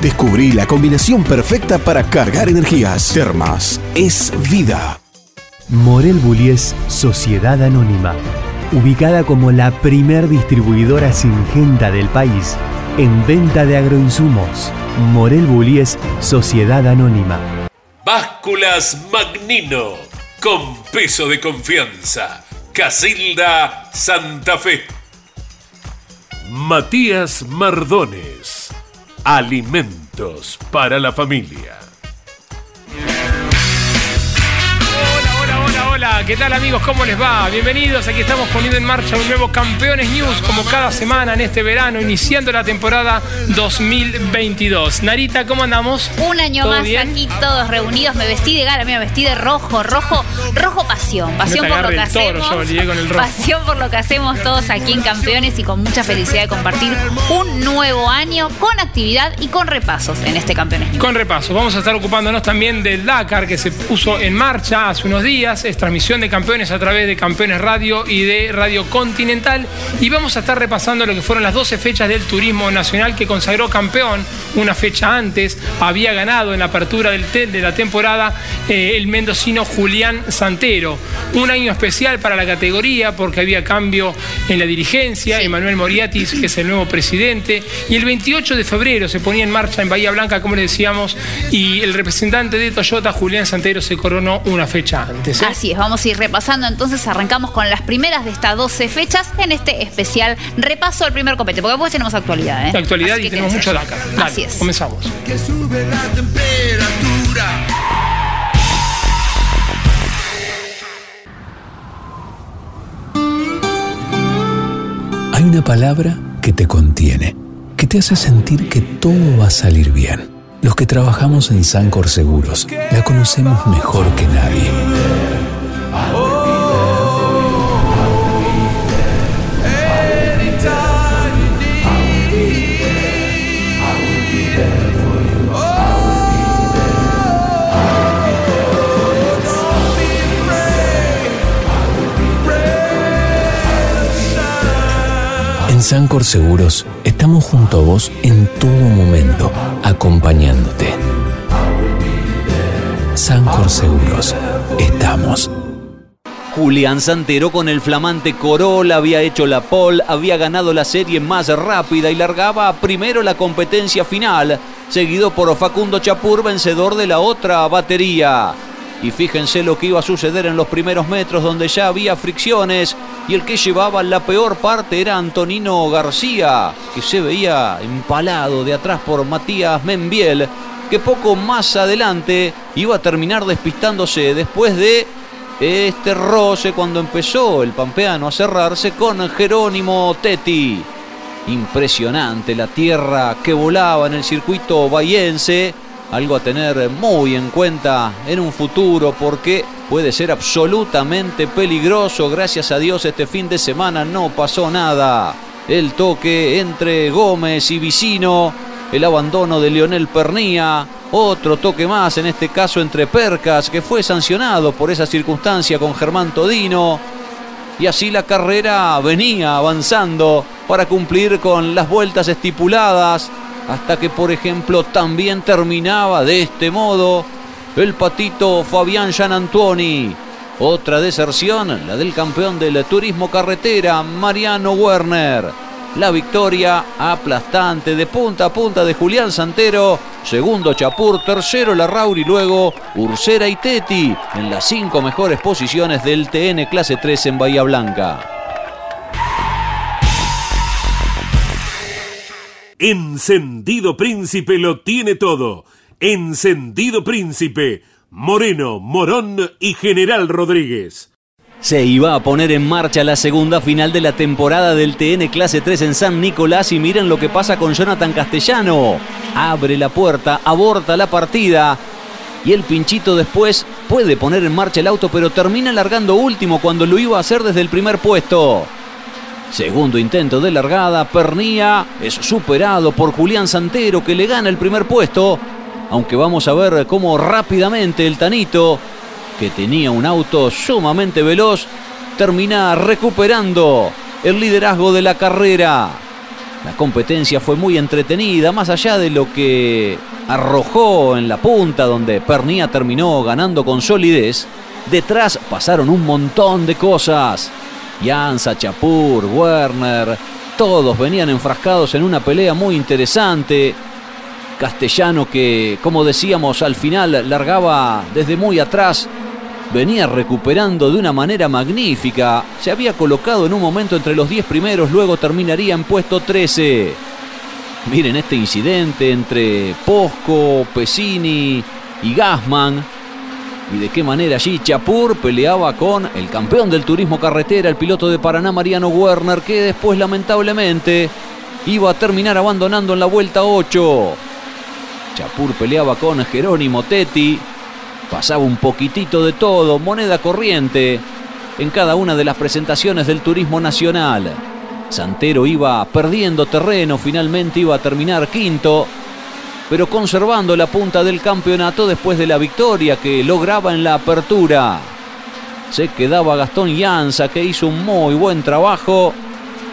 Descubrí la combinación perfecta para cargar energías. Termas es vida. Morel Bullies Sociedad Anónima. Ubicada como la primer distribuidora singenta del país en venta de agroinsumos. Morel Bullies Sociedad Anónima. Básculas Magnino. Con peso de confianza. Casilda Santa Fe. Matías Mardones Alimentos para la familia. ¿Qué tal amigos? ¿Cómo les va? Bienvenidos, aquí estamos poniendo en marcha un nuevo Campeones News como cada semana en este verano, iniciando la temporada 2022. Narita, ¿cómo andamos? Un año más aquí todos reunidos, me vestí de gala, me vestí de rojo, rojo, rojo pasión, pasión por lo que hacemos. Pasión por lo que hacemos todos aquí en Campeones y con mucha felicidad de compartir un nuevo año con actividad y con repasos en este Campeones News. Con repasos, vamos a estar ocupándonos también del Dakar que se puso en marcha hace unos días, transmisión de campeones a través de Campeones Radio y de Radio Continental. Y vamos a estar repasando lo que fueron las 12 fechas del turismo nacional que consagró campeón una fecha antes. Había ganado en la apertura del de la temporada eh, el mendocino Julián Santero. Un año especial para la categoría porque había cambio en la dirigencia. Emanuel Moriatis, que es el nuevo presidente. Y el 28 de febrero se ponía en marcha en Bahía Blanca, como le decíamos, y el representante de Toyota, Julián Santero, se coronó una fecha antes. ¿eh? Así es, vamos a ir repasando. Entonces arrancamos con las primeras de estas 12 fechas en este especial repaso del primer copete, porque después tenemos actualidad. ¿eh? Actualidad y tenemos mucho Dakar. Así es. Comenzamos. Hay una palabra que te contiene, que te hace sentir que todo va a salir bien. Los que trabajamos en Sancor Seguros la conocemos mejor que nadie. Sancor Seguros estamos junto a vos en todo momento, acompañándote. Sancor Seguros, estamos. Julián Santero con el flamante Corolla había hecho la pole, había ganado la serie más rápida y largaba primero la competencia final, seguido por Facundo Chapur, vencedor de la otra batería. Y fíjense lo que iba a suceder en los primeros metros donde ya había fricciones y el que llevaba la peor parte era Antonino García, que se veía empalado de atrás por Matías Membiel, que poco más adelante iba a terminar despistándose después de este roce cuando empezó el pampeano a cerrarse con Jerónimo Tetti. Impresionante la tierra que volaba en el circuito bahiense algo a tener muy en cuenta en un futuro porque puede ser absolutamente peligroso. Gracias a Dios este fin de semana no pasó nada. El toque entre Gómez y Vicino el abandono de Leonel Pernía, otro toque más, en este caso entre Percas, que fue sancionado por esa circunstancia con Germán Todino. Y así la carrera venía avanzando para cumplir con las vueltas estipuladas, hasta que por ejemplo también terminaba de este modo el patito Fabián Gianantuoni. Otra deserción, la del campeón del turismo carretera, Mariano Werner la victoria aplastante de punta a punta de Julián Santero, segundo Chapur, tercero Larrauri, luego Ursera y Teti en las cinco mejores posiciones del TN Clase 3 en Bahía Blanca. Encendido Príncipe lo tiene todo. Encendido Príncipe, Moreno, Morón y General Rodríguez. Se iba a poner en marcha la segunda final de la temporada del TN Clase 3 en San Nicolás y miren lo que pasa con Jonathan Castellano. Abre la puerta, aborta la partida y el pinchito después puede poner en marcha el auto pero termina largando último cuando lo iba a hacer desde el primer puesto. Segundo intento de largada, Pernía es superado por Julián Santero que le gana el primer puesto, aunque vamos a ver cómo rápidamente el Tanito que tenía un auto sumamente veloz, termina recuperando el liderazgo de la carrera. La competencia fue muy entretenida, más allá de lo que arrojó en la punta, donde Pernía terminó ganando con solidez. Detrás pasaron un montón de cosas. Jansa, Chapur, Werner, todos venían enfrascados en una pelea muy interesante. Castellano que, como decíamos, al final largaba desde muy atrás venía recuperando de una manera magnífica. Se había colocado en un momento entre los 10 primeros, luego terminaría en puesto 13. Miren este incidente entre Posco, Pesini y Gasman. Y de qué manera allí Chapur peleaba con el campeón del turismo carretera, el piloto de Paraná, Mariano Werner, que después lamentablemente iba a terminar abandonando en la vuelta 8. Chapur peleaba con Jerónimo Tetti, Pasaba un poquitito de todo, moneda corriente, en cada una de las presentaciones del turismo nacional. Santero iba perdiendo terreno, finalmente iba a terminar quinto, pero conservando la punta del campeonato después de la victoria que lograba en la apertura. Se quedaba Gastón Llanza, que hizo un muy buen trabajo.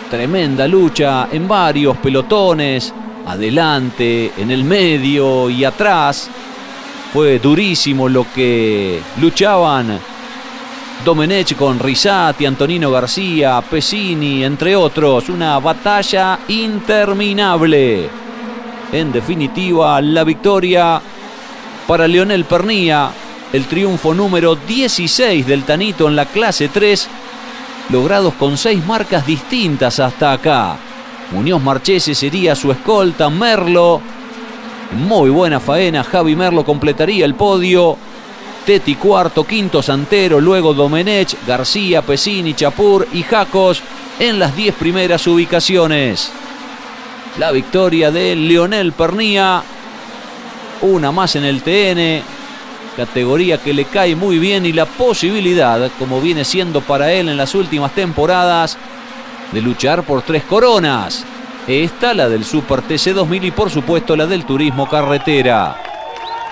Tremenda lucha en varios pelotones, adelante, en el medio y atrás. Fue durísimo lo que luchaban Domenech con Risati, Antonino García, Pesini, entre otros. Una batalla interminable. En definitiva, la victoria para Leonel Pernía. El triunfo número 16 del Tanito en la clase 3, logrados con seis marcas distintas hasta acá. Muñoz Marchese sería su escolta, Merlo muy buena faena, Javi Merlo completaría el podio. Teti cuarto, quinto Santero, luego Domenech, García, Pesini, Chapur y Jacos en las diez primeras ubicaciones. La victoria de Leonel Pernía, una más en el TN, categoría que le cae muy bien y la posibilidad, como viene siendo para él en las últimas temporadas, de luchar por tres coronas. Esta, la del Super TC2000 y por supuesto la del Turismo Carretera.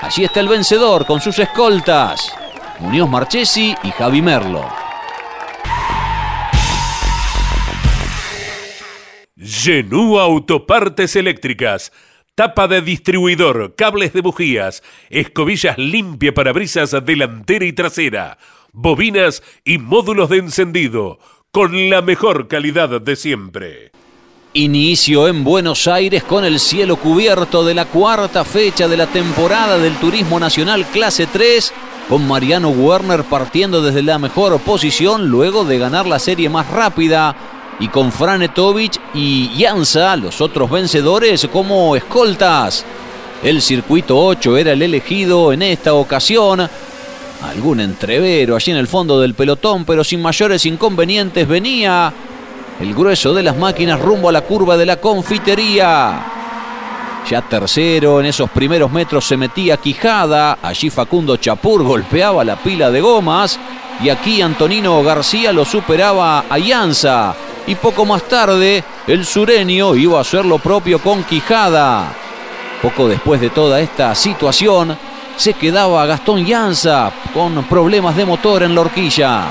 Allí está el vencedor con sus escoltas, Muñoz Marchesi y Javi Merlo. Genú Autopartes Eléctricas. Tapa de distribuidor, cables de bujías, escobillas limpia para brisas delantera y trasera, bobinas y módulos de encendido, con la mejor calidad de siempre. Inicio en Buenos Aires con el cielo cubierto de la cuarta fecha de la temporada del Turismo Nacional Clase 3, con Mariano Werner partiendo desde la mejor posición luego de ganar la serie más rápida, y con Franetovic y Jansa, los otros vencedores, como escoltas. El circuito 8 era el elegido en esta ocasión. Algún entrevero allí en el fondo del pelotón, pero sin mayores inconvenientes venía el grueso de las máquinas rumbo a la curva de la confitería. Ya tercero, en esos primeros metros se metía Quijada, allí Facundo Chapur golpeaba la pila de gomas y aquí Antonino García lo superaba a Llanza. Y poco más tarde, el sureño iba a hacer lo propio con Quijada. Poco después de toda esta situación, se quedaba Gastón Llanza con problemas de motor en la horquilla.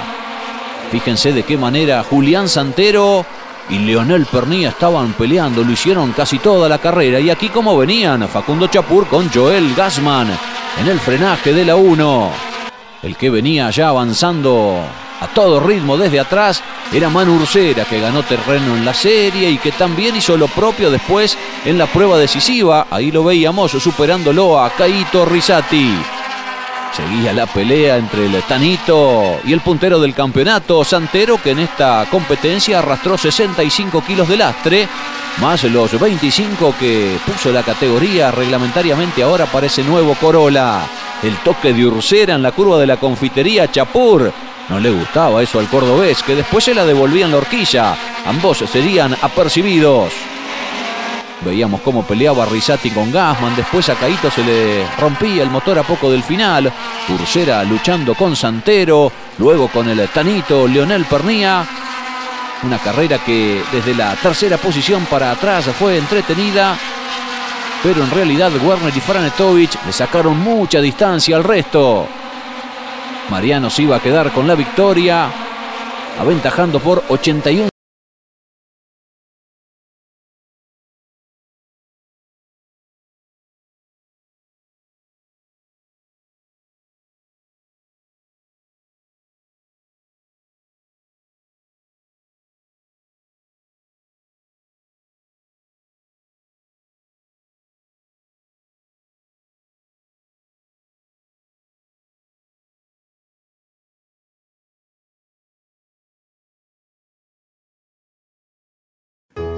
Fíjense de qué manera Julián Santero y Leonel Pernía estaban peleando, lo hicieron casi toda la carrera. Y aquí como venían, Facundo Chapur con Joel Gassman en el frenaje de la 1. El que venía ya avanzando a todo ritmo desde atrás era Manu Ursera, que ganó terreno en la serie y que también hizo lo propio después en la prueba decisiva. Ahí lo veíamos superándolo a Caito Risati. Seguía la pelea entre el Tanito y el puntero del campeonato, Santero, que en esta competencia arrastró 65 kilos de lastre, más los 25 que puso la categoría reglamentariamente ahora para ese nuevo Corolla. El toque de Ursera en la curva de la confitería Chapur. No le gustaba eso al cordobés, que después se la devolvía en la horquilla. Ambos serían apercibidos. Veíamos cómo peleaba Risati con Gasman. Después a Caito se le rompía el motor a poco del final. Ursera luchando con Santero. Luego con el Tanito Leonel Pernía. Una carrera que desde la tercera posición para atrás fue entretenida. Pero en realidad Werner y Franetovich le sacaron mucha distancia al resto. Mariano se iba a quedar con la victoria. Aventajando por 81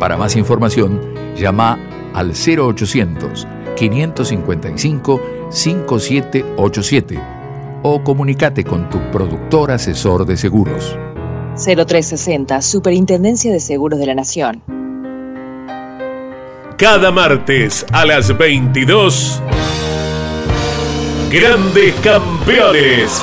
Para más información, llama al 0800 555 5787 o comunícate con tu productor asesor de seguros. 0360, Superintendencia de Seguros de la Nación. Cada martes a las 22, Grandes Campeones.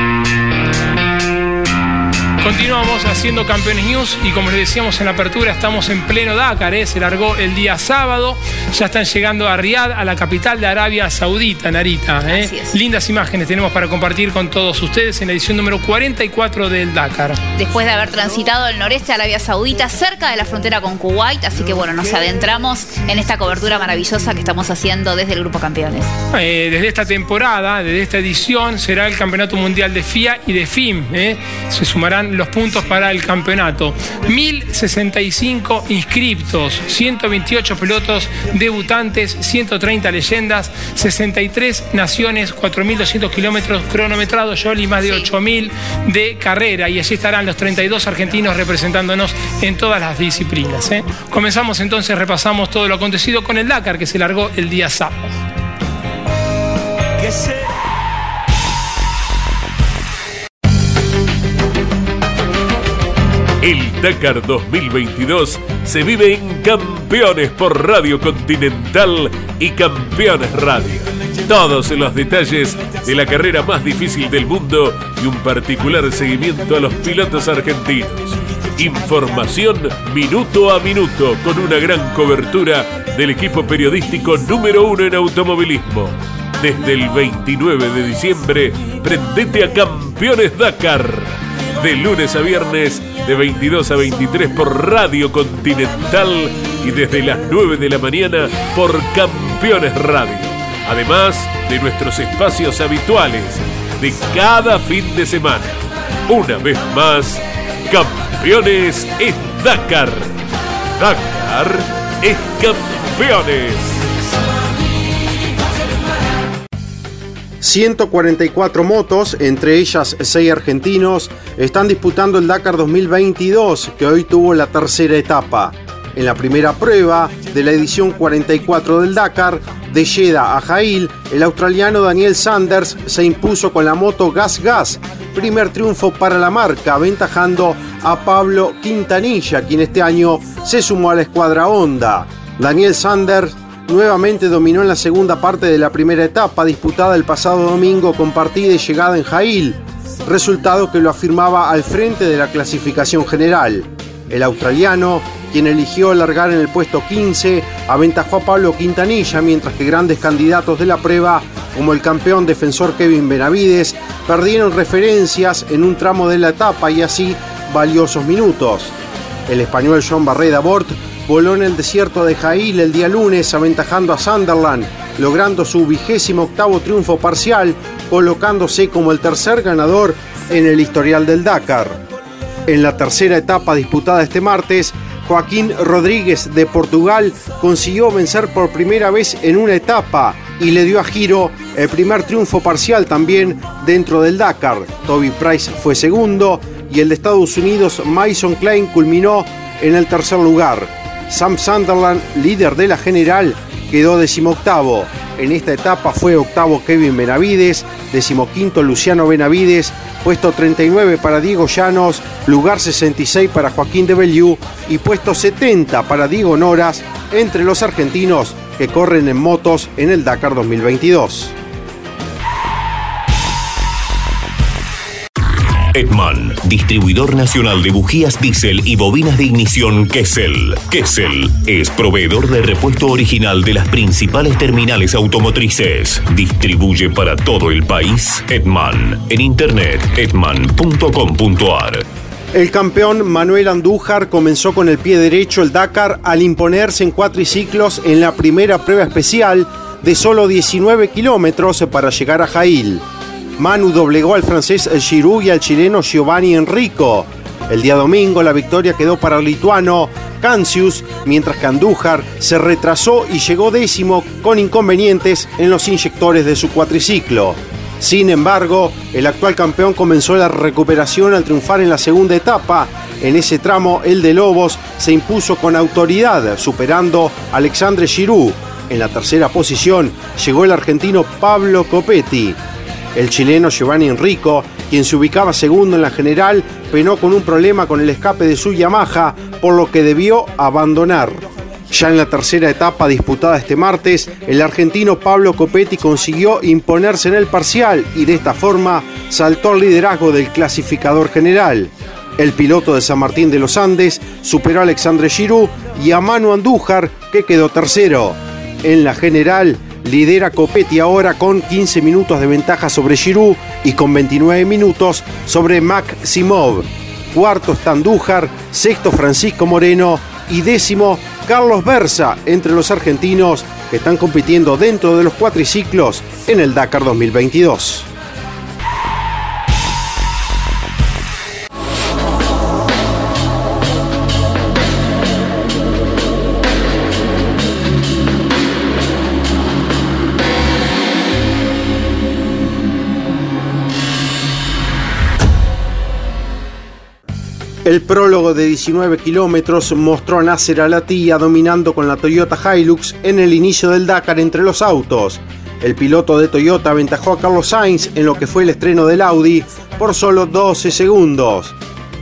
Continuamos haciendo Campeones News y como les decíamos en la apertura, estamos en pleno Dakar, ¿eh? se largó el día sábado, ya están llegando a Riyadh, a la capital de Arabia Saudita, Narita. ¿eh? Lindas imágenes tenemos para compartir con todos ustedes en la edición número 44 del Dakar. Después de haber transitado el noreste de Arabia Saudita, cerca de la frontera con Kuwait, así que bueno, nos adentramos en esta cobertura maravillosa que estamos haciendo desde el Grupo Campeones. Eh, desde esta temporada, desde esta edición, será el Campeonato Mundial de FIA y de FIM. Se sumarán los puntos para el campeonato. 1065 inscriptos, 128 pilotos debutantes, 130 leyendas, 63 naciones, 4.200 kilómetros cronometrados, y más de 8.000 de carrera. Y allí estarán los 32 argentinos representándonos en todas las disciplinas. ¿eh? Comenzamos entonces, repasamos todo lo acontecido con el Dakar que se largó el día sábado. Dakar 2022 se vive en Campeones por Radio Continental y Campeones Radio. Todos los detalles de la carrera más difícil del mundo y un particular seguimiento a los pilotos argentinos Información minuto a minuto con una gran cobertura del equipo periodístico número uno en automovilismo. Desde el 29 de diciembre, prendete a Campeones Dakar. De lunes a viernes, de 22 a 23 por Radio Continental y desde las 9 de la mañana por Campeones Radio. Además de nuestros espacios habituales de cada fin de semana. Una vez más, Campeones es Dakar. Dakar es campeones. 144 motos, entre ellas 6 argentinos, están disputando el Dakar 2022, que hoy tuvo la tercera etapa. En la primera prueba de la edición 44 del Dakar, de Jeddah a Jail, el australiano Daniel Sanders se impuso con la moto Gas Gas, primer triunfo para la marca, aventajando a Pablo Quintanilla, quien este año se sumó a la escuadra Honda. Daniel Sanders nuevamente dominó en la segunda parte de la primera etapa, disputada el pasado domingo con partida y llegada en Jail, resultado que lo afirmaba al frente de la clasificación general. El australiano quien eligió alargar en el puesto 15, aventajó a Pablo Quintanilla, mientras que grandes candidatos de la prueba, como el campeón defensor Kevin Benavides, perdieron referencias en un tramo de la etapa y así valiosos minutos. El español John Barreda Bort voló en el desierto de Jail el día lunes, aventajando a Sunderland, logrando su vigésimo octavo triunfo parcial, colocándose como el tercer ganador en el historial del Dakar. En la tercera etapa disputada este martes, Joaquín Rodríguez de Portugal consiguió vencer por primera vez en una etapa y le dio a Giro el primer triunfo parcial también dentro del Dakar. Toby Price fue segundo y el de Estados Unidos Mason Klein culminó en el tercer lugar. Sam Sunderland, líder de la general, quedó decimoctavo. En esta etapa fue octavo Kevin Benavides, decimoquinto Luciano Benavides, puesto 39 para Diego Llanos, lugar 66 para Joaquín de Beliú y puesto 70 para Diego Noras entre los argentinos que corren en motos en el Dakar 2022. Edman, distribuidor nacional de bujías diésel y bobinas de ignición Kessel. Kessel es proveedor de repuesto original de las principales terminales automotrices. Distribuye para todo el país Edman. En internet edman.com.ar. El campeón Manuel Andújar comenzó con el pie derecho el Dakar al imponerse en cuatriciclos en la primera prueba especial de solo 19 kilómetros para llegar a Jail. Manu doblegó al francés Giroud y al chileno Giovanni Enrico. El día domingo la victoria quedó para el lituano Cancius, mientras que Andújar se retrasó y llegó décimo con inconvenientes en los inyectores de su cuatriciclo. Sin embargo, el actual campeón comenzó la recuperación al triunfar en la segunda etapa. En ese tramo, el de Lobos se impuso con autoridad, superando a Alexandre Giroud. En la tercera posición llegó el argentino Pablo Copetti. El chileno Giovanni Enrico, quien se ubicaba segundo en la general, penó con un problema con el escape de su Yamaha, por lo que debió abandonar. Ya en la tercera etapa disputada este martes, el argentino Pablo Copetti consiguió imponerse en el parcial y de esta forma saltó al liderazgo del clasificador general. El piloto de San Martín de los Andes superó a Alexandre Giroud y a Manu Andújar, que quedó tercero. En la general, Lidera Copetti ahora con 15 minutos de ventaja sobre Giroud y con 29 minutos sobre Maximov. Cuarto está Andújar, sexto Francisco Moreno y décimo Carlos Berza entre los argentinos que están compitiendo dentro de los cuatriciclos en el Dakar 2022. El prólogo de 19 kilómetros mostró a Nasser Al-Attiyah dominando con la Toyota Hilux en el inicio del Dakar entre los autos. El piloto de Toyota aventajó a Carlos Sainz en lo que fue el estreno del Audi por solo 12 segundos.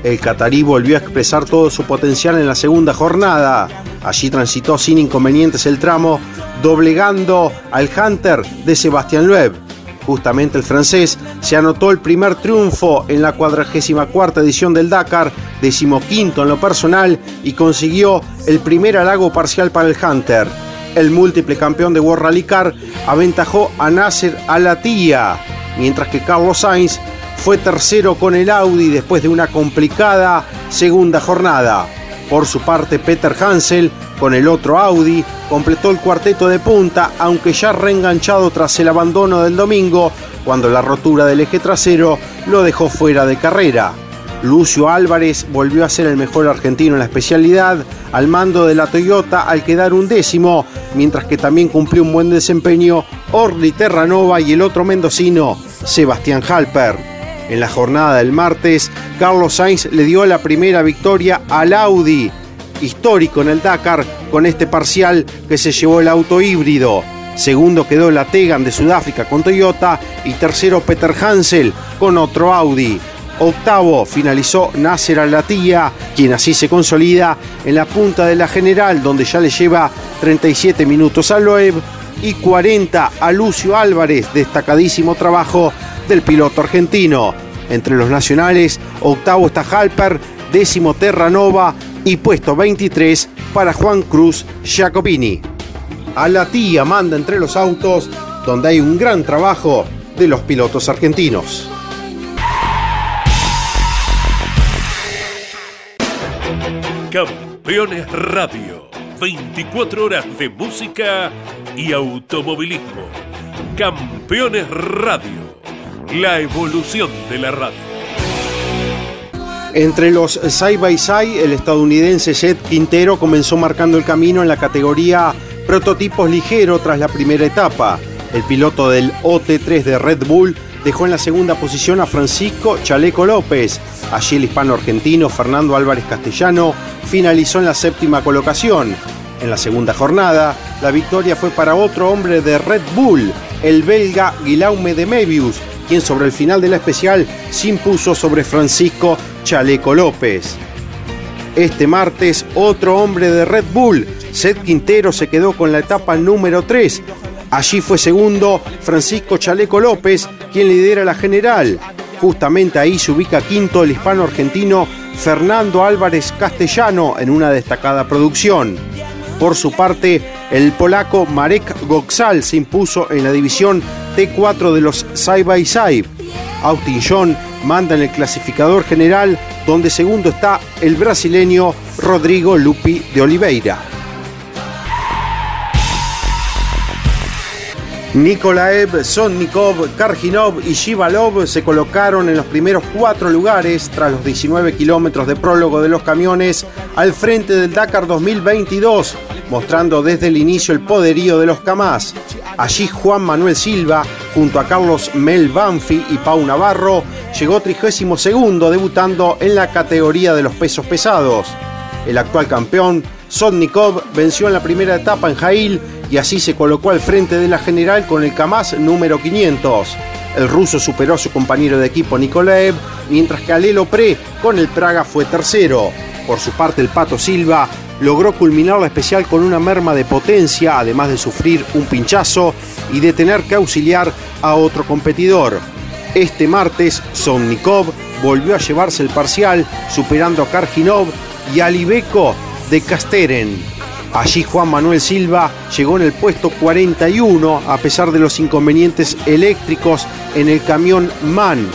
El catarí volvió a expresar todo su potencial en la segunda jornada. Allí transitó sin inconvenientes el tramo, doblegando al Hunter de Sebastián Loeb. Justamente el francés se anotó el primer triunfo en la 44 edición del Dakar, decimoquinto en lo personal y consiguió el primer halago parcial para el Hunter. El múltiple campeón de World Rally Car aventajó a Nasser Al-Attiyah, mientras que Carlos Sainz fue tercero con el Audi después de una complicada segunda jornada. Por su parte, Peter Hansel, con el otro Audi, completó el cuarteto de punta, aunque ya reenganchado tras el abandono del domingo, cuando la rotura del eje trasero lo dejó fuera de carrera. Lucio Álvarez volvió a ser el mejor argentino en la especialidad al mando de la Toyota al quedar un décimo, mientras que también cumplió un buen desempeño Orly Terranova y el otro mendocino, Sebastián Halper. En la jornada del martes, Carlos Sainz le dio la primera victoria al Audi, histórico en el Dakar con este parcial que se llevó el auto híbrido. Segundo quedó la Tegan de Sudáfrica con Toyota y tercero Peter Hansel con otro Audi. Octavo finalizó Nasser Al-Attiyah, quien así se consolida en la punta de la general, donde ya le lleva 37 minutos a Loeb y 40 a Lucio Álvarez, destacadísimo trabajo del piloto argentino. Entre los nacionales, octavo está Halper, décimo Terranova y puesto 23 para Juan Cruz Jacopini. A la tía manda entre los autos, donde hay un gran trabajo de los pilotos argentinos. Campeones Radio, 24 horas de música y automovilismo. Campeones Radio, la evolución de la radio. Entre los side by side, el estadounidense Jet Quintero comenzó marcando el camino en la categoría prototipos ligero tras la primera etapa. El piloto del OT3 de Red Bull dejó en la segunda posición a Francisco Chaleco López. Allí el hispano argentino Fernando Álvarez Castellano finalizó en la séptima colocación. En la segunda jornada, la victoria fue para otro hombre de Red Bull, el belga Guillaume de Mebius, quien sobre el final de la especial se impuso sobre Francisco Chaleco López. Este martes, otro hombre de Red Bull, Seth Quintero, se quedó con la etapa número 3. Allí fue segundo Francisco Chaleco López, quien lidera la general. Justamente ahí se ubica quinto el hispano argentino Fernando Álvarez Castellano en una destacada producción. Por su parte, el polaco Marek Goxal se impuso en la división T4 de los Side by Side. Austin John manda en el clasificador general, donde segundo está el brasileño Rodrigo Lupi de Oliveira. Nikolaev, Sonnikov, Karginov y Shivalov se colocaron en los primeros cuatro lugares tras los 19 kilómetros de prólogo de los camiones al frente del Dakar 2022, mostrando desde el inicio el poderío de los Kamaz. Allí Juan Manuel Silva, junto a Carlos Mel Banfi y Pau Navarro, llegó 32 debutando en la categoría de los pesos pesados. El actual campeón, Sotnikov, venció en la primera etapa en Jail y así se colocó al frente de la general con el Kamaz número 500. El ruso superó a su compañero de equipo Nikolaev, mientras que Alelo Pre con el Praga fue tercero. Por su parte, el Pato Silva logró culminar la especial con una merma de potencia, además de sufrir un pinchazo y de tener que auxiliar a otro competidor. Este martes, Sonnikov volvió a llevarse el parcial, superando a Karginov y a Libeco de Casteren. Allí Juan Manuel Silva llegó en el puesto 41 a pesar de los inconvenientes eléctricos en el camión MAN.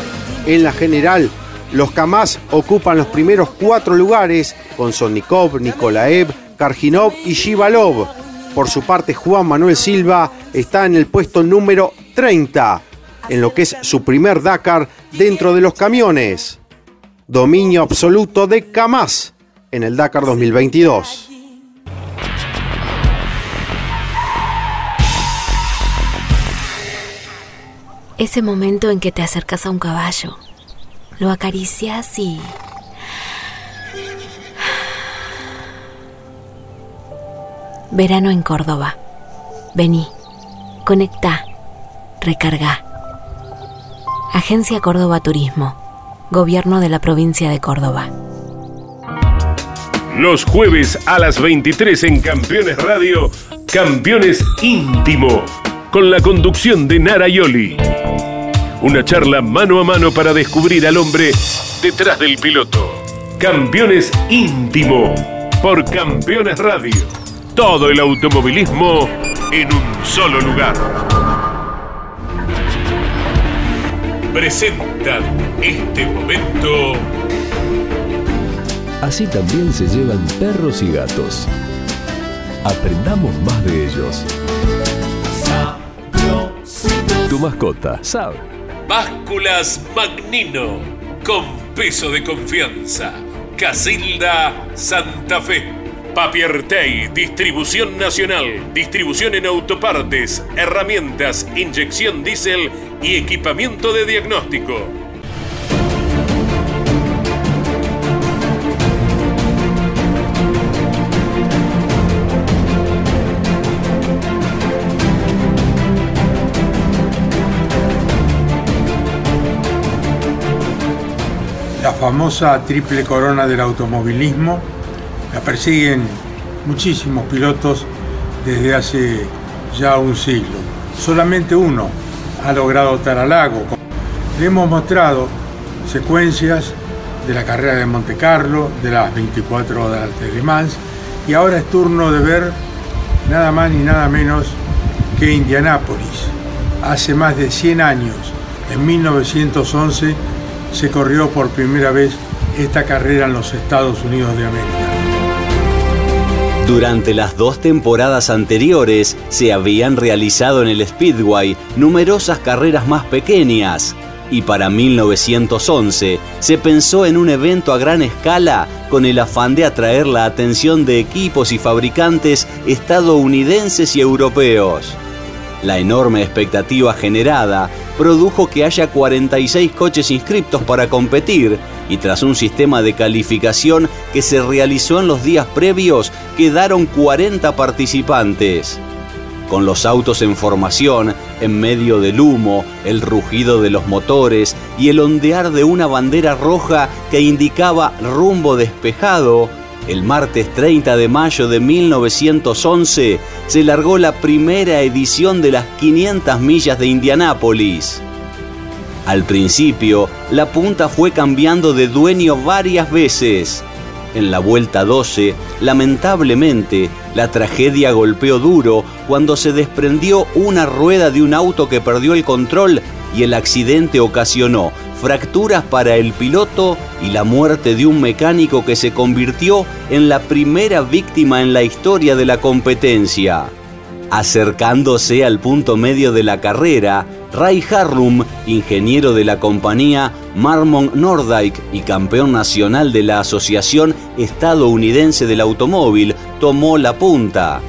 En la general, los Kamaz ocupan los primeros cuatro lugares con Sonnikov, Nikolaev, Karginov y Shivalov. Por su parte, Juan Manuel Silva está en el puesto número 30, en lo que es su primer Dakar dentro de los camiones. Dominio absoluto de Kamaz en el Dakar 2022. Ese momento en que te acercas a un caballo, lo acaricias y... Verano en Córdoba. Vení, conecta, recarga. Agencia Córdoba Turismo, Gobierno de la provincia de Córdoba. Los jueves a las 23 en Campeones Radio, Campeones Íntimo con la conducción de Nara Yoli. Una charla mano a mano para descubrir al hombre detrás del piloto. Campeones íntimo por Campeones Radio. Todo el automovilismo en un solo lugar. Presentan este momento. Así también se llevan perros y gatos. Aprendamos más de ellos. Tu mascota sabe. Básculas Magnino, con peso de confianza. Casilda Santa Fe. Papiertei, distribución nacional, distribución en autopartes, herramientas, inyección diésel y equipamiento de diagnóstico. Famosa triple corona del automovilismo la persiguen muchísimos pilotos desde hace ya un siglo. Solamente uno ha logrado estar al lago. Le hemos mostrado secuencias de la carrera de Monte Carlo, de las 24 horas de Le Mans, y ahora es turno de ver nada más ni nada menos que Indianápolis. Hace más de 100 años, en 1911, se corrió por primera vez esta carrera en los Estados Unidos de América. Durante las dos temporadas anteriores se habían realizado en el Speedway numerosas carreras más pequeñas y para 1911 se pensó en un evento a gran escala con el afán de atraer la atención de equipos y fabricantes estadounidenses y europeos. La enorme expectativa generada produjo que haya 46 coches inscriptos para competir y tras un sistema de calificación que se realizó en los días previos, quedaron 40 participantes. Con los autos en formación, en medio del humo, el rugido de los motores y el ondear de una bandera roja que indicaba rumbo despejado, el martes 30 de mayo de 1911 se largó la primera edición de las 500 millas de Indianápolis. Al principio, la punta fue cambiando de dueño varias veces. En la vuelta 12, lamentablemente, la tragedia golpeó duro cuando se desprendió una rueda de un auto que perdió el control y el accidente ocasionó fracturas para el piloto y la muerte de un mecánico que se convirtió en la primera víctima en la historia de la competencia. Acercándose al punto medio de la carrera, Ray Harrum, ingeniero de la compañía Marmon Nordyke y campeón nacional de la Asociación Estadounidense del Automóvil, tomó la punta.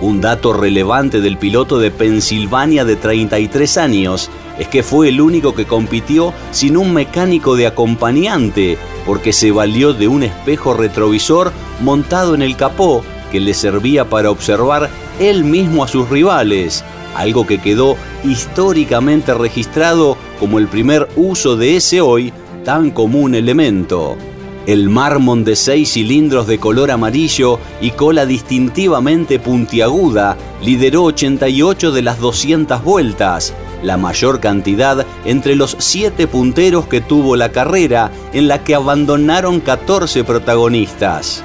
Un dato relevante del piloto de Pensilvania de 33 años es que fue el único que compitió sin un mecánico de acompañante, porque se valió de un espejo retrovisor montado en el capó que le servía para observar él mismo a sus rivales, algo que quedó históricamente registrado como el primer uso de ese hoy tan común elemento. El Marmon de seis cilindros de color amarillo y cola distintivamente puntiaguda lideró 88 de las 200 vueltas, la mayor cantidad entre los siete punteros que tuvo la carrera, en la que abandonaron 14 protagonistas.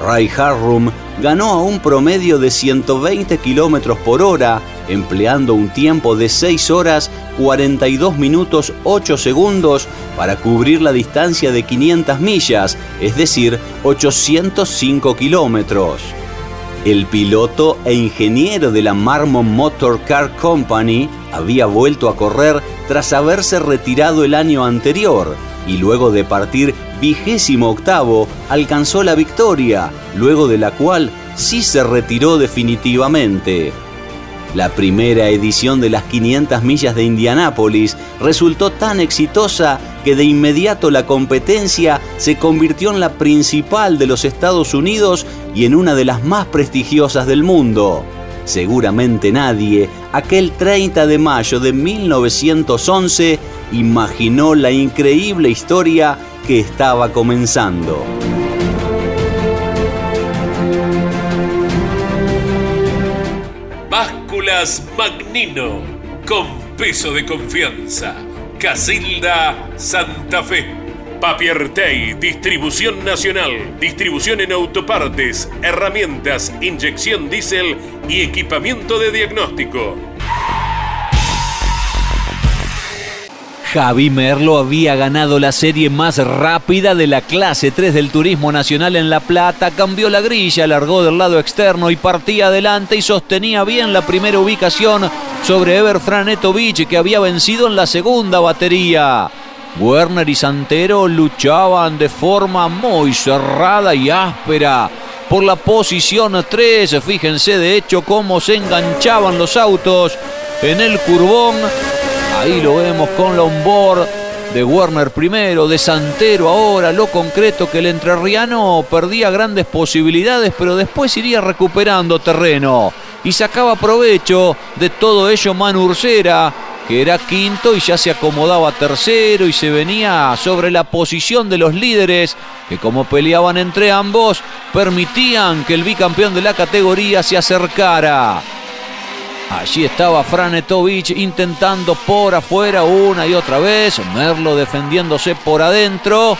Ray Harrum ganó a un promedio de 120 km por hora, empleando un tiempo de 6 horas 42 minutos 8 segundos para cubrir la distancia de 500 millas, es decir, 805 kilómetros. El piloto e ingeniero de la Marmon Motor Car Company había vuelto a correr tras haberse retirado el año anterior y luego de partir vigésimo octavo alcanzó la victoria, luego de la cual sí se retiró definitivamente. La primera edición de las 500 millas de Indianápolis resultó tan exitosa que de inmediato la competencia se convirtió en la principal de los Estados Unidos y en una de las más prestigiosas del mundo. Seguramente nadie, aquel 30 de mayo de 1911, imaginó la increíble historia que estaba comenzando. Magnino, con peso de confianza. Casilda Santa Fe. Papiertei, distribución nacional, distribución en autopartes, herramientas, inyección diésel y equipamiento de diagnóstico. Javi Merlo había ganado la serie más rápida de la clase 3 del Turismo Nacional en La Plata, cambió la grilla, largó del lado externo y partía adelante y sostenía bien la primera ubicación sobre Ever Franetovich que había vencido en la segunda batería. Werner y Santero luchaban de forma muy cerrada y áspera por la posición 3. Fíjense de hecho cómo se enganchaban los autos en el curbón Ahí lo vemos con la onboard de Werner primero, de Santero ahora, lo concreto que el entrerriano perdía grandes posibilidades, pero después iría recuperando terreno. Y sacaba provecho de todo ello Manu Ursera, que era quinto y ya se acomodaba tercero y se venía sobre la posición de los líderes, que como peleaban entre ambos, permitían que el bicampeón de la categoría se acercara. Allí estaba Franetovich intentando por afuera una y otra vez. Merlo defendiéndose por adentro.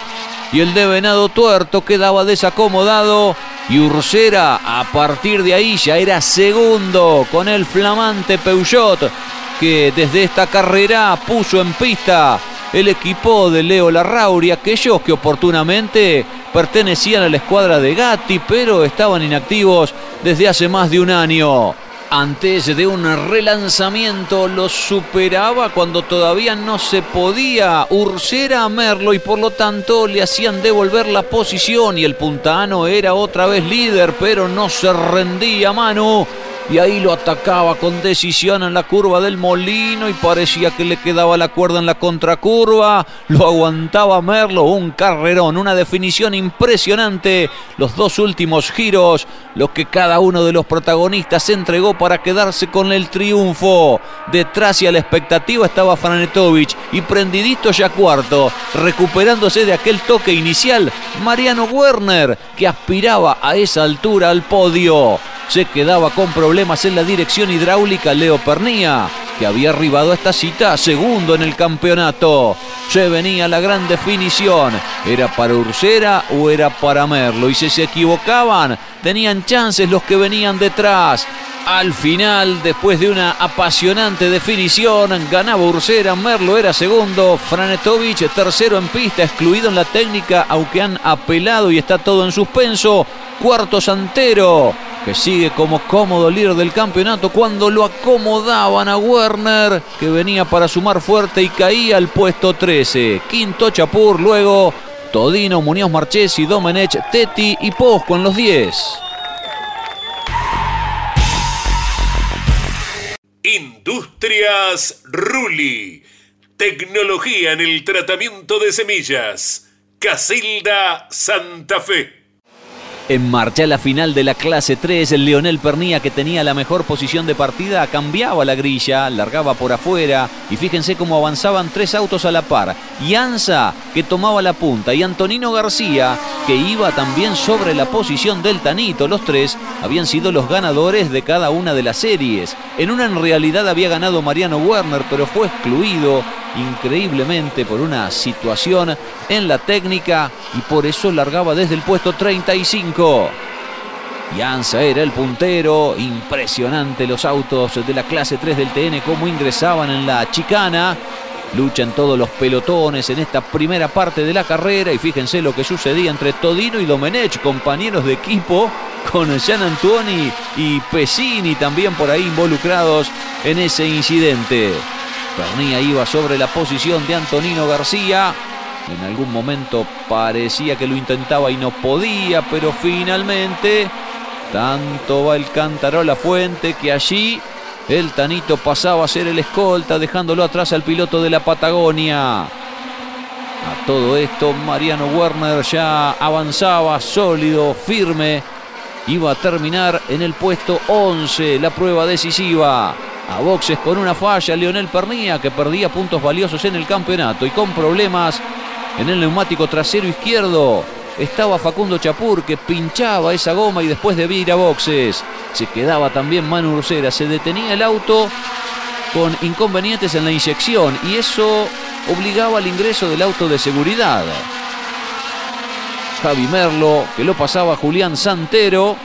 Y el de Venado Tuerto quedaba desacomodado. Y Ursera a partir de ahí ya era segundo con el flamante Peugeot que desde esta carrera puso en pista el equipo de Leo Larrauri, aquellos que oportunamente pertenecían a la escuadra de Gatti, pero estaban inactivos desde hace más de un año antes de un relanzamiento lo superaba cuando todavía no se podía. Urcer a Merlo y por lo tanto le hacían devolver la posición y el puntano era otra vez líder pero no se rendía Manu y ahí lo atacaba con decisión en la curva del molino y parecía que le quedaba la cuerda en la contracurva. Lo aguantaba Merlo, un carrerón, una definición impresionante. Los dos últimos giros, lo que cada uno de los protagonistas entregó para quedarse con el triunfo. Detrás y a la expectativa estaba Franetovich y prendidito ya cuarto, recuperándose de aquel toque inicial, Mariano Werner, que aspiraba a esa altura al podio se quedaba con problemas en la dirección hidráulica Leo Pernía, que había arribado a esta cita segundo en el campeonato. Se venía la gran definición. ¿Era para Ursera o era para Merlo? Y si se equivocaban, tenían chances los que venían detrás. Al final, después de una apasionante definición, ganaba Ursera, Merlo era segundo, Franetovich tercero en pista, excluido en la técnica, aunque han apelado y está todo en suspenso. Cuarto Santero, que sigue como cómodo líder del campeonato cuando lo acomodaban a Werner, que venía para sumar fuerte y caía al puesto 13. Quinto Chapur, luego Todino, Muñoz Marchesi, Domenech, Tetti y Posco en los 10. Industrias Ruli. Tecnología en el tratamiento de semillas. Casilda Santa Fe. En marcha la final de la clase 3, el Leonel Pernía que tenía la mejor posición de partida cambiaba la grilla, largaba por afuera y fíjense cómo avanzaban tres autos a la par. Yanza que tomaba la punta y Antonino García que iba también sobre la posición del Tanito. Los tres habían sido los ganadores de cada una de las series. En una en realidad había ganado Mariano Werner pero fue excluido increíblemente por una situación en la técnica y por eso largaba desde el puesto 35. Yanza era el puntero, impresionante los autos de la clase 3 del TN, cómo ingresaban en la chicana. Luchan todos los pelotones en esta primera parte de la carrera y fíjense lo que sucedía entre Todino y Domenech, compañeros de equipo, con Gian Antoni y Pesini también por ahí involucrados en ese incidente. Pernía iba sobre la posición de Antonino García. En algún momento parecía que lo intentaba y no podía, pero finalmente tanto va el cántaro a la fuente que allí el Tanito pasaba a ser el escolta, dejándolo atrás al piloto de la Patagonia. A todo esto, Mariano Werner ya avanzaba sólido, firme. Iba a terminar en el puesto 11, la prueba decisiva a boxes con una falla Leonel Pernía que perdía puntos valiosos en el campeonato y con problemas en el neumático trasero izquierdo estaba Facundo Chapur que pinchaba esa goma y después de ir a boxes se quedaba también Manu Ursera. Se detenía el auto con inconvenientes en la inyección y eso obligaba al ingreso del auto de seguridad. Javi Merlo, que lo pasaba Julián Santero,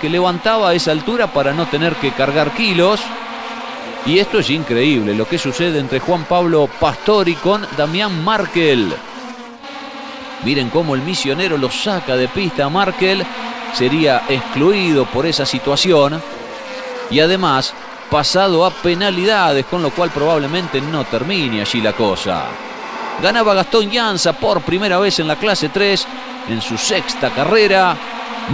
que levantaba a esa altura para no tener que cargar kilos. Y esto es increíble, lo que sucede entre Juan Pablo Pastori con Damián Markel. Miren cómo el misionero lo saca de pista a Markel. Sería excluido por esa situación. Y además pasado a penalidades, con lo cual probablemente no termine allí la cosa. Ganaba Gastón Llanza por primera vez en la clase 3 en su sexta carrera.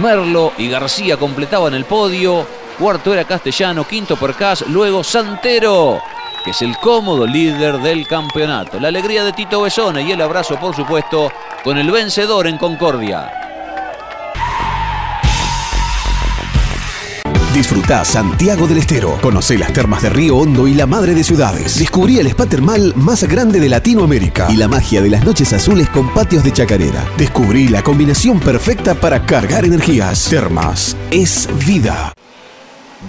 Merlo y García completaban el podio. Cuarto era Castellano, quinto Percas, luego Santero, que es el cómodo líder del campeonato. La alegría de Tito Besone y el abrazo, por supuesto, con el vencedor en Concordia. Disfruta Santiago del Estero. Conoce las termas de Río Hondo y la madre de ciudades. Descubrí el spa termal más grande de Latinoamérica y la magia de las noches azules con patios de chacarera. Descubrí la combinación perfecta para cargar energías. Termas es vida.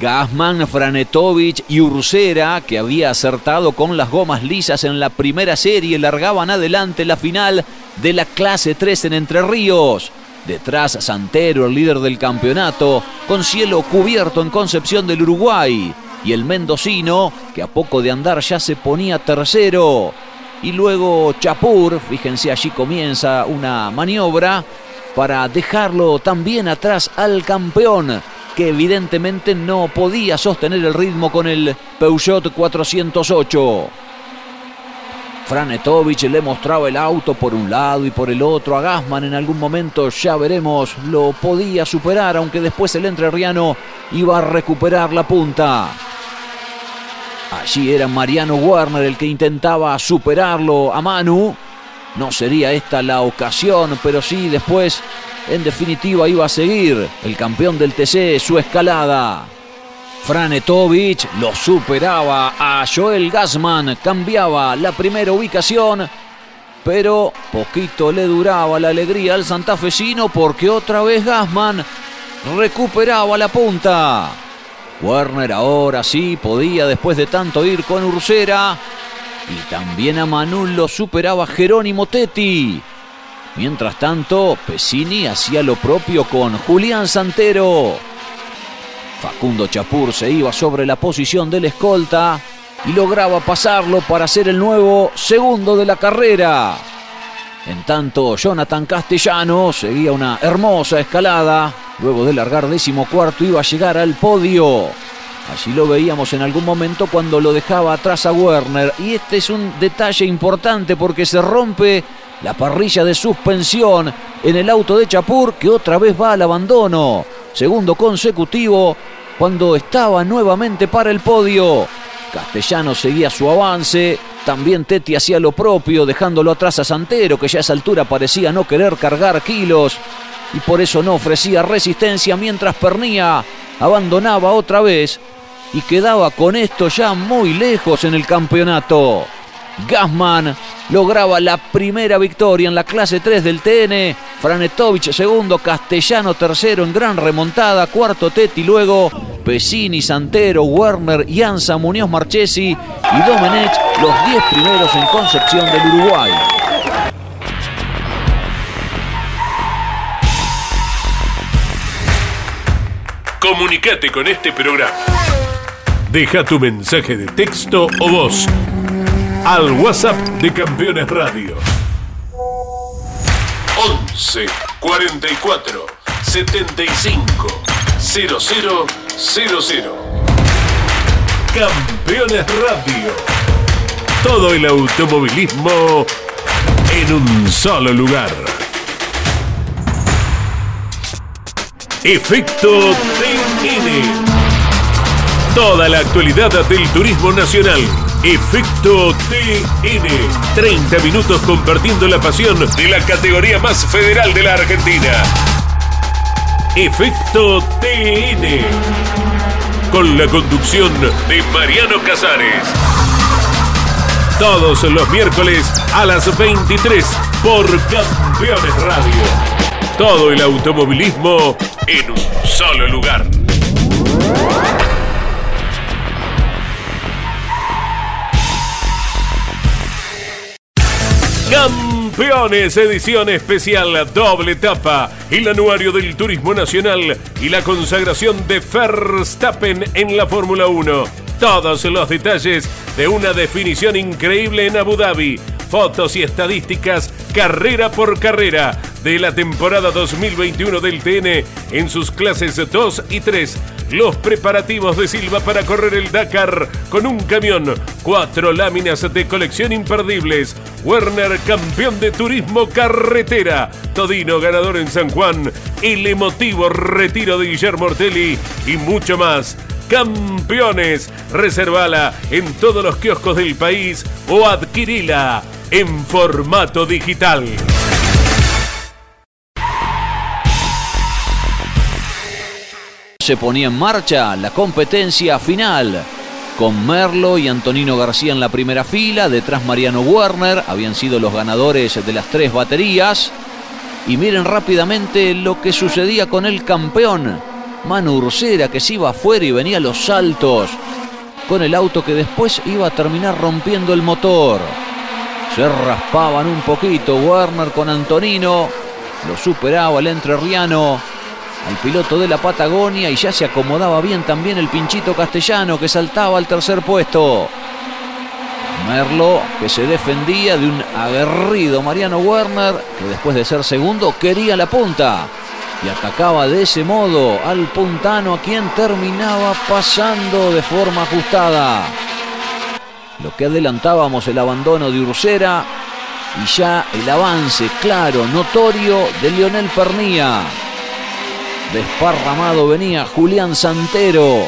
Gasman, Franetovich y Ursera, que había acertado con las gomas lisas en la primera serie, largaban adelante la final de la clase 3 en Entre Ríos. Detrás Santero, el líder del campeonato, con cielo cubierto en Concepción del Uruguay. Y el mendocino, que a poco de andar ya se ponía tercero. Y luego Chapur, fíjense allí comienza una maniobra para dejarlo también atrás al campeón, que evidentemente no podía sostener el ritmo con el Peugeot 408. Franetovich le mostraba el auto por un lado y por el otro a Gassman. En algún momento, ya veremos, lo podía superar, aunque después el entrerriano iba a recuperar la punta. Allí era Mariano Werner el que intentaba superarlo a Manu. No sería esta la ocasión, pero sí después, en definitiva, iba a seguir el campeón del TC su escalada. Franetovich lo superaba a Joel Gassman, cambiaba la primera ubicación, pero poquito le duraba la alegría al santafesino porque otra vez Gassman recuperaba la punta. Werner ahora sí podía después de tanto ir con Ursera y también a Manul lo superaba Jerónimo Tetti. Mientras tanto, Pesini hacía lo propio con Julián Santero. Facundo Chapur se iba sobre la posición del escolta y lograba pasarlo para ser el nuevo segundo de la carrera. En tanto, Jonathan Castellano seguía una hermosa escalada. Luego de largar décimo cuarto iba a llegar al podio. Allí lo veíamos en algún momento cuando lo dejaba atrás a Werner. Y este es un detalle importante porque se rompe la parrilla de suspensión en el auto de Chapur que otra vez va al abandono. Segundo consecutivo cuando estaba nuevamente para el podio. Castellano seguía su avance, también Teti hacía lo propio, dejándolo atrás a Santero, que ya a esa altura parecía no querer cargar kilos y por eso no ofrecía resistencia mientras Pernía abandonaba otra vez y quedaba con esto ya muy lejos en el campeonato. Gassman lograba la primera victoria en la clase 3 del TN. Franetovich segundo, Castellano tercero en gran remontada, cuarto Teti, luego Pesini, Santero, Werner, Ianza, Muñoz Marchesi y Domenech, los 10 primeros en Concepción del Uruguay. Comunicate con este programa. Deja tu mensaje de texto o voz al WhatsApp de Campeones Radio. 11 44 75 0000. Campeones Radio. Todo el automovilismo en un solo lugar. Efecto TN. Toda la actualidad del turismo nacional Efecto TN. 30 minutos compartiendo la pasión de la categoría más federal de la Argentina. Efecto TN. Con la conducción de Mariano Casares. Todos los miércoles a las 23 por Campeones Radio. Todo el automovilismo en un solo lugar. Campeones, edición especial, doble etapa, el anuario del turismo nacional y la consagración de Verstappen en la Fórmula 1. Todos los detalles de una definición increíble en Abu Dhabi. Fotos y estadísticas carrera por carrera de la temporada 2021 del TN en sus clases 2 y 3 los preparativos de Silva para correr el Dakar con un camión, cuatro láminas de colección imperdibles, Werner campeón de turismo carretera, Todino ganador en San Juan, el emotivo retiro de Guillermo Ortelli y mucho más. Campeones, reservala en todos los kioscos del país o adquirila en formato digital. Se ponía en marcha la competencia final con Merlo y Antonino García en la primera fila, detrás Mariano Werner, habían sido los ganadores de las tres baterías. Y miren rápidamente lo que sucedía con el campeón, Manu Ursera, que se iba afuera y venía a los saltos con el auto que después iba a terminar rompiendo el motor. Se raspaban un poquito Werner con Antonino, lo superaba el entrerriano al piloto de la Patagonia y ya se acomodaba bien también el pinchito castellano que saltaba al tercer puesto. Merlo que se defendía de un aguerrido Mariano Werner que después de ser segundo quería la punta y atacaba de ese modo al puntano a quien terminaba pasando de forma ajustada. Lo que adelantábamos el abandono de Ursera y ya el avance claro, notorio de Lionel Pernía. Desparramado venía Julián Santero,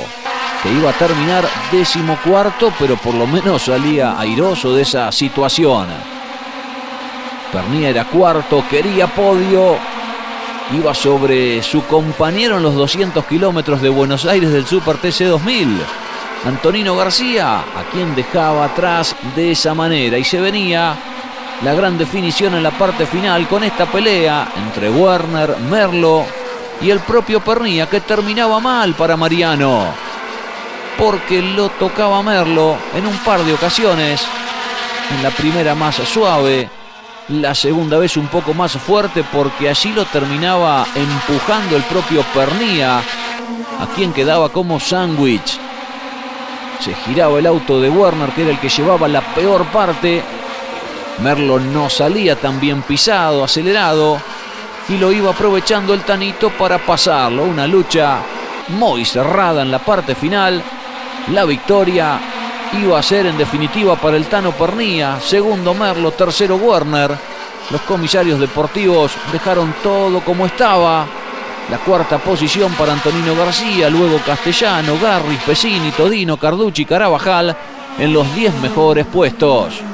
que iba a terminar décimo cuarto, pero por lo menos salía airoso de esa situación. Pernía era cuarto, quería podio, iba sobre su compañero en los 200 kilómetros de Buenos Aires del Super TC 2000. Antonino García, a quien dejaba atrás de esa manera. Y se venía la gran definición en la parte final con esta pelea entre Werner, Merlo y el propio Pernía que terminaba mal para Mariano. Porque lo tocaba Merlo en un par de ocasiones. En la primera más suave, la segunda vez un poco más fuerte porque allí lo terminaba empujando el propio Pernía, a quien quedaba como sándwich. Se giraba el auto de Werner, que era el que llevaba la peor parte. Merlo no salía tan bien pisado, acelerado y lo iba aprovechando el Tanito para pasarlo. Una lucha muy cerrada en la parte final. La victoria iba a ser en definitiva para el Tano Pernía, segundo Merlo, tercero Werner. Los comisarios deportivos dejaron todo como estaba. La cuarta posición para Antonino García, luego Castellano, Garri, Pesini, Todino, Carducci Carabajal en los 10 mejores puestos.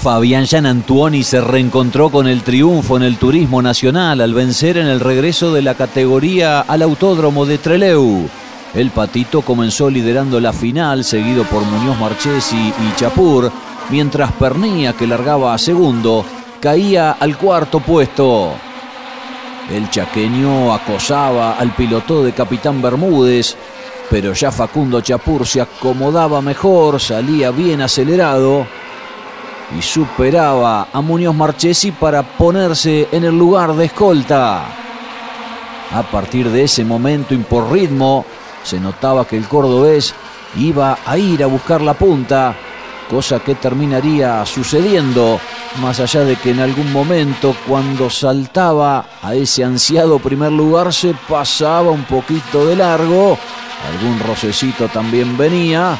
Fabián Jean Antuoni se reencontró con el triunfo en el turismo nacional al vencer en el regreso de la categoría al autódromo de Treleu. El patito comenzó liderando la final, seguido por Muñoz Marchesi y Chapur, mientras Pernía, que largaba a segundo, caía al cuarto puesto. El chaqueño acosaba al piloto de Capitán Bermúdez, pero ya Facundo Chapur se acomodaba mejor, salía bien acelerado y superaba a Muñoz Marchesi para ponerse en el lugar de escolta. A partir de ese momento y por ritmo, se notaba que el cordobés iba a ir a buscar la punta, cosa que terminaría sucediendo, más allá de que en algún momento cuando saltaba a ese ansiado primer lugar se pasaba un poquito de largo, algún rocecito también venía,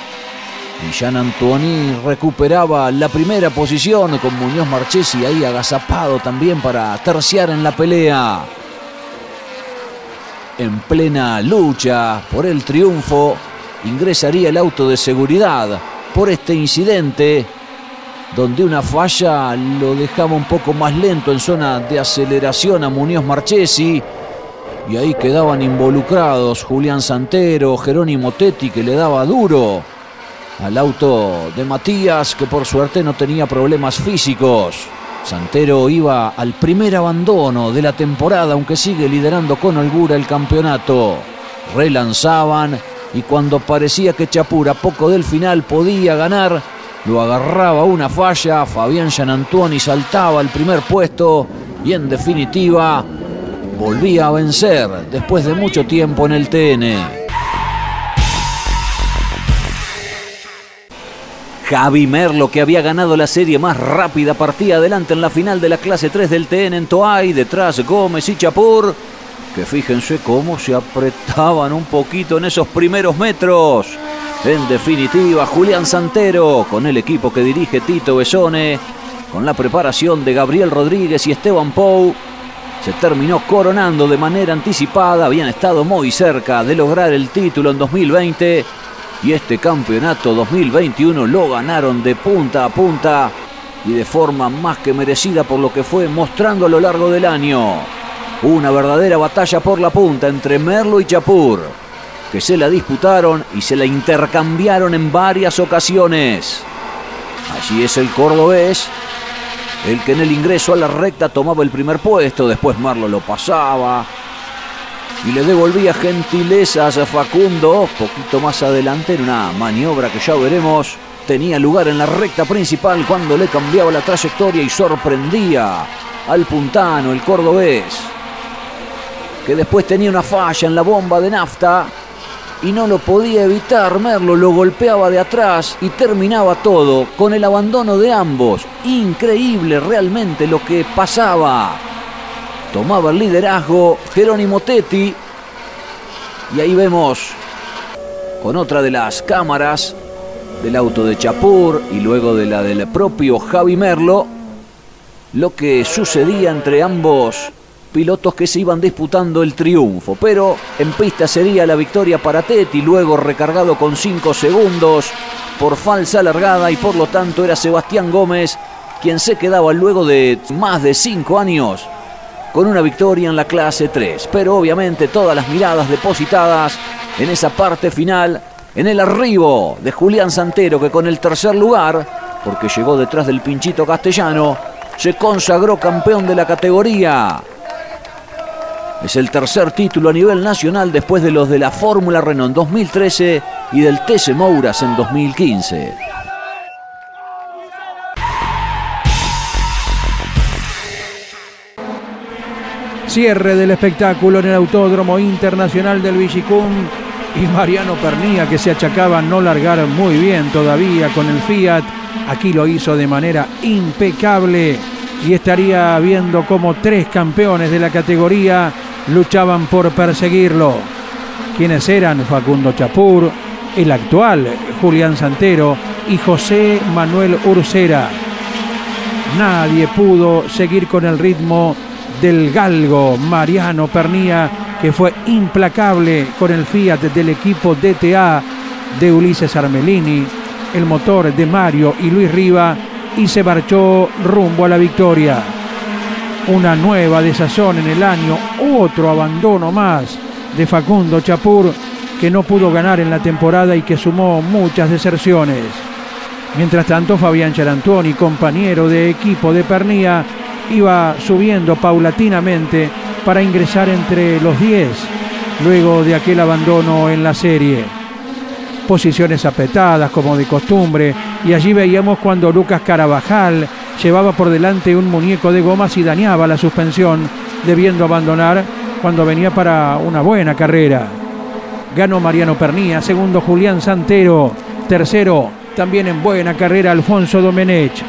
Y Jean Antoni recuperaba la primera posición con Muñoz Marchesi ahí agazapado también para terciar en la pelea. En plena lucha por el triunfo, ingresaría el auto de seguridad por este incidente donde una falla lo dejaba un poco más lento en zona de aceleración a Muñoz Marchesi. Y ahí quedaban involucrados Julián Santero, Jerónimo Tetti, que le daba duro al auto de Matías, que por suerte no tenía problemas físicos. Santero iba al primer abandono de la temporada, aunque sigue liderando con holgura el campeonato. Relanzaban y cuando parecía que Chapura poco del final podía ganar, lo agarraba una falla, Fabián Gianantuoni saltaba al primer puesto y en definitiva volvía a vencer después de mucho tiempo en el TN. Javi Merlo, que había ganado la serie más rápida, partía adelante en la final de la clase 3 del TN en Toay, detrás Gómez y Chapur, que fíjense cómo se apretaban un poquito en esos primeros metros. En definitiva, Julián Santero, con el equipo que dirige Tito Besone, con la preparación de Gabriel Rodríguez y Esteban Pou, se terminó coronando de manera anticipada, habían estado muy cerca de lograr el título en 2020 y este campeonato 2021 lo ganaron de punta a punta y de forma más que merecida por lo que fue mostrando a lo largo del año. Una verdadera batalla por la punta entre Merlo y Chapur, que se la disputaron y se la intercambiaron en varias ocasiones. Allí es el cordobés, el que en el ingreso a la recta tomaba el primer puesto, después Merlo lo pasaba, y le devolvía gentilezas a Facundo. Poquito más adelante en una maniobra que ya veremos. Tenía lugar en la recta principal cuando le cambiaba la trayectoria y sorprendía al puntano, el cordobés, que después tenía una falla en la bomba de nafta y no lo podía evitar. Merlo lo golpeaba de atrás y terminaba todo con el abandono de ambos. Increíble realmente lo que pasaba tomaba el liderazgo Jerónimo Tetti. Y ahí vemos con otra de las cámaras del auto de Chapur y luego de la del propio Javi Merlo, lo que sucedía entre ambos pilotos que se iban disputando el triunfo. Pero en pista sería la victoria para Tetti, luego recargado con 5 segundos por falsa largada y por lo tanto era Sebastián Gómez quien se quedaba luego de más de 5 años con una victoria en la clase 3. Pero obviamente todas las miradas depositadas en esa parte final, en el arribo de Julián Santero, que con el tercer lugar, porque llegó detrás del pinchito castellano, se consagró campeón de la categoría. Es el tercer título a nivel nacional después de los de la Fórmula Renault en 2013 y del TC Mouras en 2015. Cierre del espectáculo en el Autódromo Internacional del Villicum y Mariano Pernía que se achacaba no largar muy bien todavía con el Fiat. Aquí lo hizo de manera impecable y estaría viendo como tres campeones de la categoría luchaban por perseguirlo. Quienes eran Facundo Chapur, el actual Julián Santero y José Manuel Ursera. Nadie pudo seguir con el ritmo del galgo Mariano Pernía, que fue implacable con el Fiat del equipo DTA de Ulises Armelini, el motor de Mario y Luis Riva, y se marchó rumbo a la victoria. Una nueva desazón en el año, otro abandono más de Facundo Chapur, que no pudo ganar en la temporada y que sumó muchas deserciones. Mientras tanto, Fabián Charantoni, compañero de equipo de Pernía, iba subiendo paulatinamente para ingresar entre los 10 luego de aquel abandono en la serie. Posiciones apretadas como de costumbre y allí veíamos cuando Lucas Carabajal llevaba por delante un muñeco de gomas y dañaba la suspensión debiendo abandonar cuando venía para una buena carrera. Ganó Mariano Pernía, segundo Julián Santero, tercero también en buena carrera Alfonso Domenech,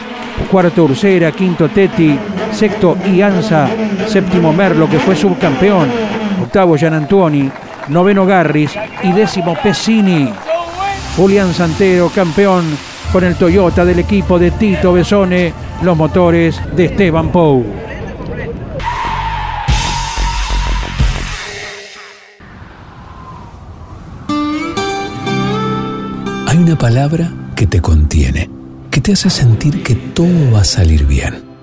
cuarto Ursera, quinto Teti, sexto Ianza, séptimo Merlo, que fue subcampeón, octavo Gianantuoni, noveno Garris y décimo Pesini. Julián Santero, campeón con el Toyota del equipo de Tito Besone, los motores de Esteban Pou. Hay una palabra que te contiene, que te hace sentir que todo va a salir bien.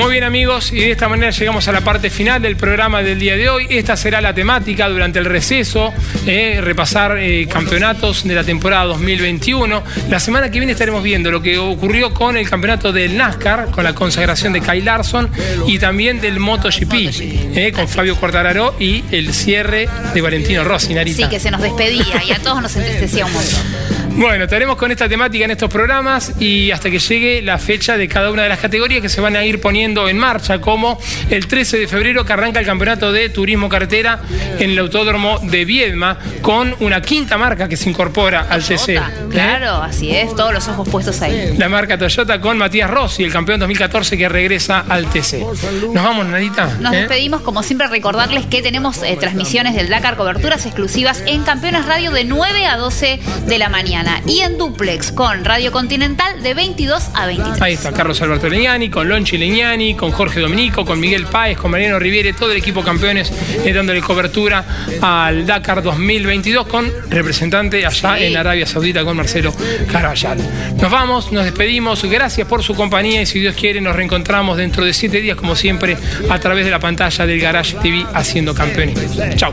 Muy bien amigos, y de esta manera llegamos a la parte final del programa del día de hoy. Esta será la temática durante el receso, eh, repasar eh, campeonatos de la temporada 2021. La semana que viene estaremos viendo lo que ocurrió con el campeonato del NASCAR, con la consagración de Kyle Larson y también del MotoGP, eh, con Fabio Quartararo y el cierre de Valentino Rossi. Sí, que se nos despedía y a todos nos entristecía un. Bueno, estaremos con esta temática en estos programas y hasta que llegue la fecha de cada una de las categorías que se van a ir poniendo en marcha, como el 13 de febrero que arranca el campeonato de turismo carretera en el autódromo de Viedma, con una quinta marca que se incorpora al TC. ¿eh? Claro, así es, todos los ojos puestos ahí. La marca Toyota con Matías Rossi, el campeón 2014 que regresa al TC. Nos vamos, Nadita. Nos ¿eh? despedimos, como siempre, recordarles que tenemos eh, transmisiones del Dakar, coberturas exclusivas en Campeones Radio de 9 a 12 de la mañana y en duplex con Radio Continental de 22 a 23. Ahí está Carlos Alberto Leñani, con Lonchi Leñani, con Jorge Dominico, con Miguel Páez, con Mariano Riviere, todo el equipo campeones eh, dándole cobertura al Dakar 2022 con representante allá en Arabia Saudita con Marcelo Carvallal. Nos vamos, nos despedimos, gracias por su compañía y si Dios quiere nos reencontramos dentro de siete días como siempre a través de la pantalla del Garage TV haciendo campeones. Chao.